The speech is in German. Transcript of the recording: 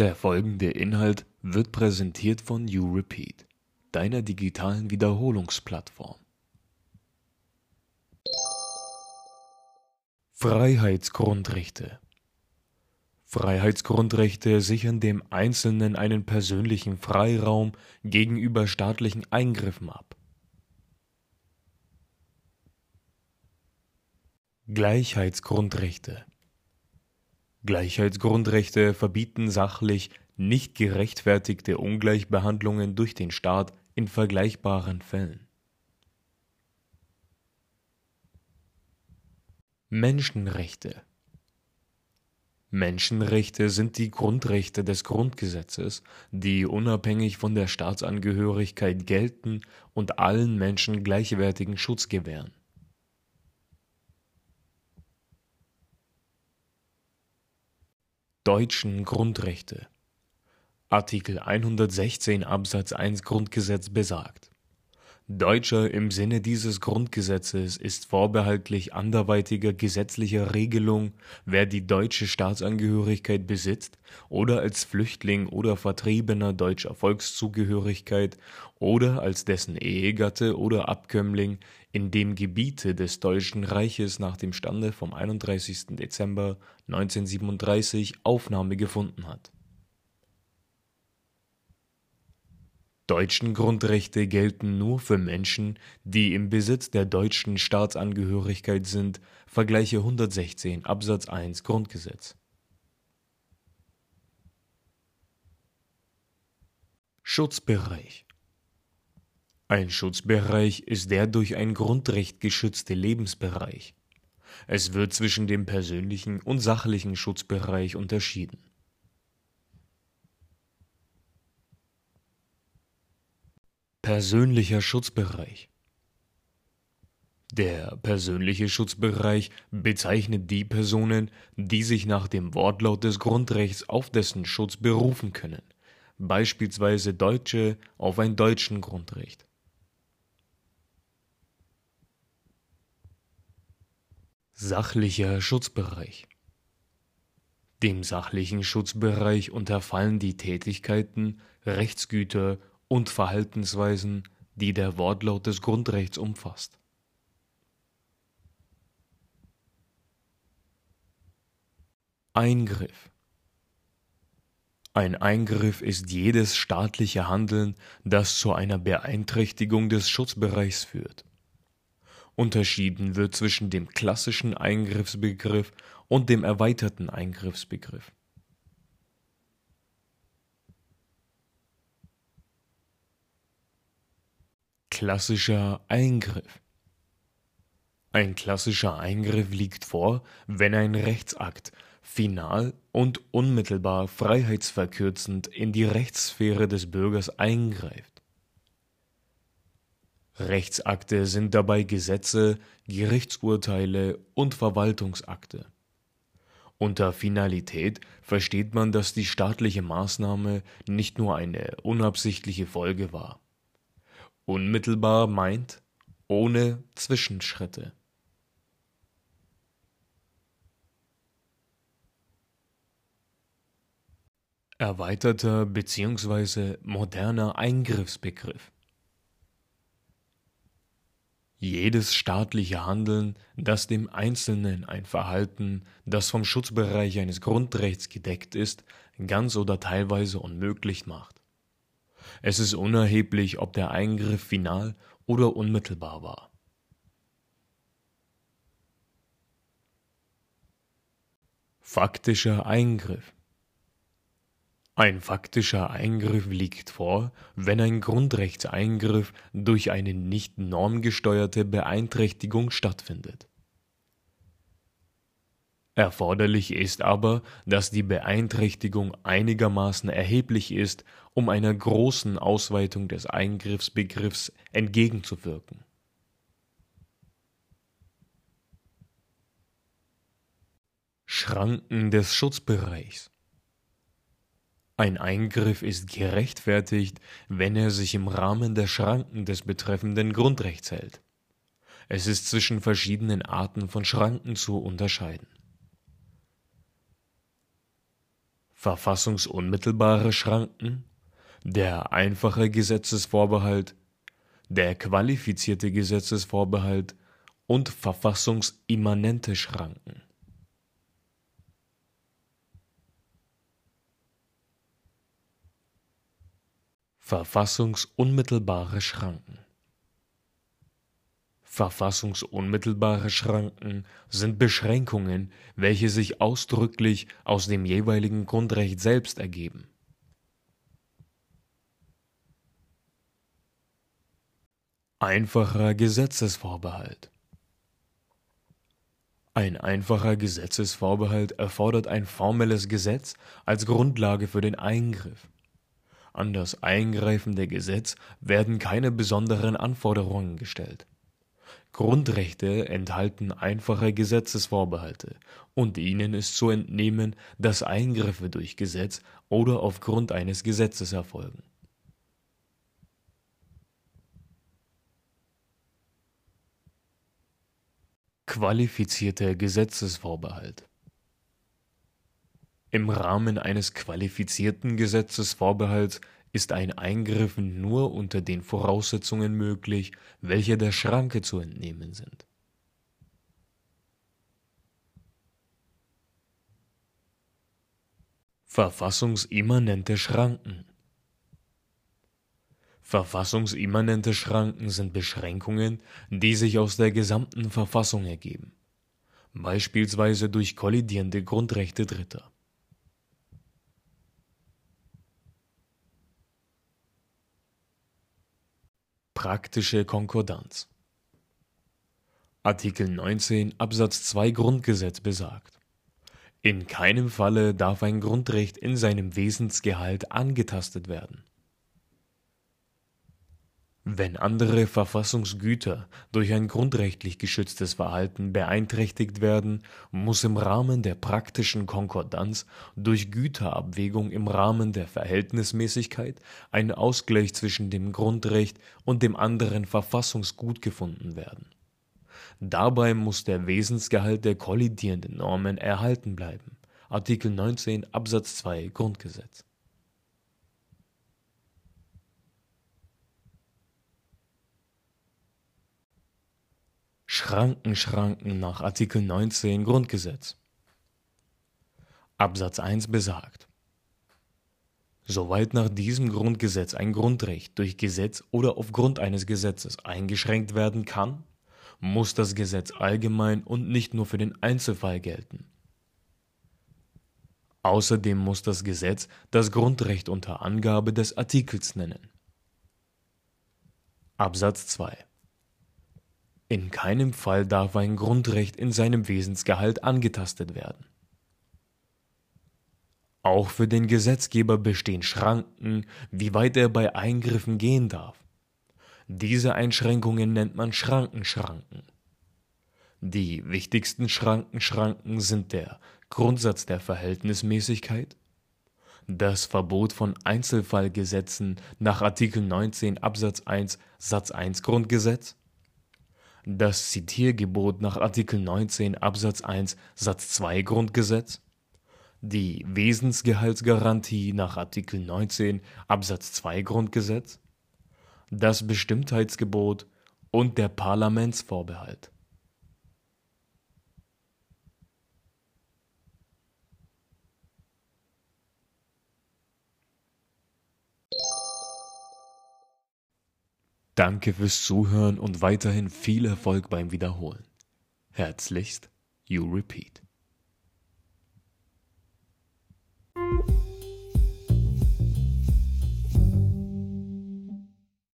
Der folgende Inhalt wird präsentiert von YouRepeat, deiner digitalen Wiederholungsplattform. Freiheitsgrundrechte Freiheitsgrundrechte sichern dem Einzelnen einen persönlichen Freiraum gegenüber staatlichen Eingriffen ab. Gleichheitsgrundrechte Gleichheitsgrundrechte verbieten sachlich nicht gerechtfertigte Ungleichbehandlungen durch den Staat in vergleichbaren Fällen. Menschenrechte Menschenrechte sind die Grundrechte des Grundgesetzes, die unabhängig von der Staatsangehörigkeit gelten und allen Menschen gleichwertigen Schutz gewähren. Deutschen Grundrechte. Artikel 116 Absatz 1 Grundgesetz besagt: Deutscher im Sinne dieses Grundgesetzes ist vorbehaltlich anderweitiger gesetzlicher Regelung, wer die deutsche Staatsangehörigkeit besitzt oder als Flüchtling oder Vertriebener deutscher Volkszugehörigkeit oder als dessen Ehegatte oder Abkömmling in dem Gebiete des Deutschen Reiches nach dem Stande vom 31. Dezember 1937 Aufnahme gefunden hat. Deutschen Grundrechte gelten nur für Menschen, die im Besitz der deutschen Staatsangehörigkeit sind, vergleiche 116 Absatz 1 Grundgesetz. Schutzbereich Ein Schutzbereich ist der durch ein Grundrecht geschützte Lebensbereich. Es wird zwischen dem persönlichen und sachlichen Schutzbereich unterschieden. Persönlicher Schutzbereich Der persönliche Schutzbereich bezeichnet die Personen, die sich nach dem Wortlaut des Grundrechts auf dessen Schutz berufen können, beispielsweise Deutsche auf ein deutschen Grundrecht. Sachlicher Schutzbereich Dem sachlichen Schutzbereich unterfallen die Tätigkeiten, Rechtsgüter und Verhaltensweisen, die der Wortlaut des Grundrechts umfasst. Eingriff Ein Eingriff ist jedes staatliche Handeln, das zu einer Beeinträchtigung des Schutzbereichs führt. Unterschieden wird zwischen dem klassischen Eingriffsbegriff und dem erweiterten Eingriffsbegriff. Klassischer Eingriff Ein klassischer Eingriff liegt vor, wenn ein Rechtsakt final und unmittelbar freiheitsverkürzend in die Rechtssphäre des Bürgers eingreift. Rechtsakte sind dabei Gesetze, Gerichtsurteile und Verwaltungsakte. Unter Finalität versteht man, dass die staatliche Maßnahme nicht nur eine unabsichtliche Folge war Unmittelbar meint ohne Zwischenschritte. Erweiterter bzw. moderner Eingriffsbegriff jedes staatliche Handeln, das dem Einzelnen ein Verhalten, das vom Schutzbereich eines Grundrechts gedeckt ist, ganz oder teilweise unmöglich macht. Es ist unerheblich, ob der Eingriff final oder unmittelbar war. Faktischer Eingriff Ein faktischer Eingriff liegt vor, wenn ein Grundrechtseingriff durch eine nicht normgesteuerte Beeinträchtigung stattfindet. Erforderlich ist aber, dass die Beeinträchtigung einigermaßen erheblich ist, um einer großen Ausweitung des Eingriffsbegriffs entgegenzuwirken. Schranken des Schutzbereichs Ein Eingriff ist gerechtfertigt, wenn er sich im Rahmen der Schranken des betreffenden Grundrechts hält. Es ist zwischen verschiedenen Arten von Schranken zu unterscheiden verfassungsunmittelbare Schranken, der einfache Gesetzesvorbehalt, der qualifizierte Gesetzesvorbehalt und verfassungsimmanente Schranken. Verfassungsunmittelbare Schranken Verfassungsunmittelbare Schranken sind Beschränkungen, welche sich ausdrücklich aus dem jeweiligen Grundrecht selbst ergeben. Einfacher Gesetzesvorbehalt Ein einfacher Gesetzesvorbehalt erfordert ein formelles Gesetz als Grundlage für den Eingriff. An das eingreifende Gesetz werden keine besonderen Anforderungen gestellt Grundrechte enthalten einfache Gesetzesvorbehalte, und ihnen ist zu entnehmen, dass Eingriffe durch Gesetz oder aufgrund eines Gesetzes erfolgen. Qualifizierter Gesetzesvorbehalt Im Rahmen eines qualifizierten Gesetzesvorbehalts ist ein Eingriff nur unter den Voraussetzungen möglich, welche der Schranke zu entnehmen sind. Verfassungsimmanente Schranken Verfassungsimmanente Schranken sind Beschränkungen, die sich aus der gesamten Verfassung ergeben, beispielsweise durch kollidierende Grundrechte Dritter. Praktische Konkordanz. Artikel 19 Absatz 2 Grundgesetz besagt: In keinem Falle darf ein Grundrecht in seinem Wesensgehalt angetastet werden wenn andere Verfassungsgüter durch ein grundrechtlich geschütztes Verhalten beeinträchtigt werden, muss im Rahmen der praktischen Konkordanz durch Güterabwägung im Rahmen der Verhältnismäßigkeit ein Ausgleich zwischen dem Grundrecht und dem anderen Verfassungsgut gefunden werden. Dabei muss der Wesensgehalt der kollidierenden Normen erhalten bleiben. Artikel 19 Absatz 2 Grundgesetz Schranken schranken nach Artikel 19 Grundgesetz. Absatz 1 besagt: Soweit nach diesem Grundgesetz ein Grundrecht durch Gesetz oder aufgrund eines Gesetzes eingeschränkt werden kann, muss das Gesetz allgemein und nicht nur für den Einzelfall gelten. Außerdem muss das Gesetz das Grundrecht unter Angabe des Artikels nennen. Absatz 2 in keinem Fall darf ein Grundrecht in seinem Wesensgehalt angetastet werden. Auch für den Gesetzgeber bestehen Schranken, wie weit er bei Eingriffen gehen darf. Diese Einschränkungen nennt man Schrankenschranken. Die wichtigsten Schrankenschranken sind der Grundsatz der Verhältnismäßigkeit, das Verbot von Einzelfallgesetzen nach Artikel 19 Absatz 1 Satz 1 Grundgesetz, das Zitiergebot nach Artikel 19 Absatz 1 Satz 2 Grundgesetz, die Wesensgehaltsgarantie nach Artikel 19 Absatz 2 Grundgesetz, das Bestimmtheitsgebot und der Parlamentsvorbehalt Danke fürs Zuhören und weiterhin viel Erfolg beim Wiederholen. Herzlichst, You Repeat.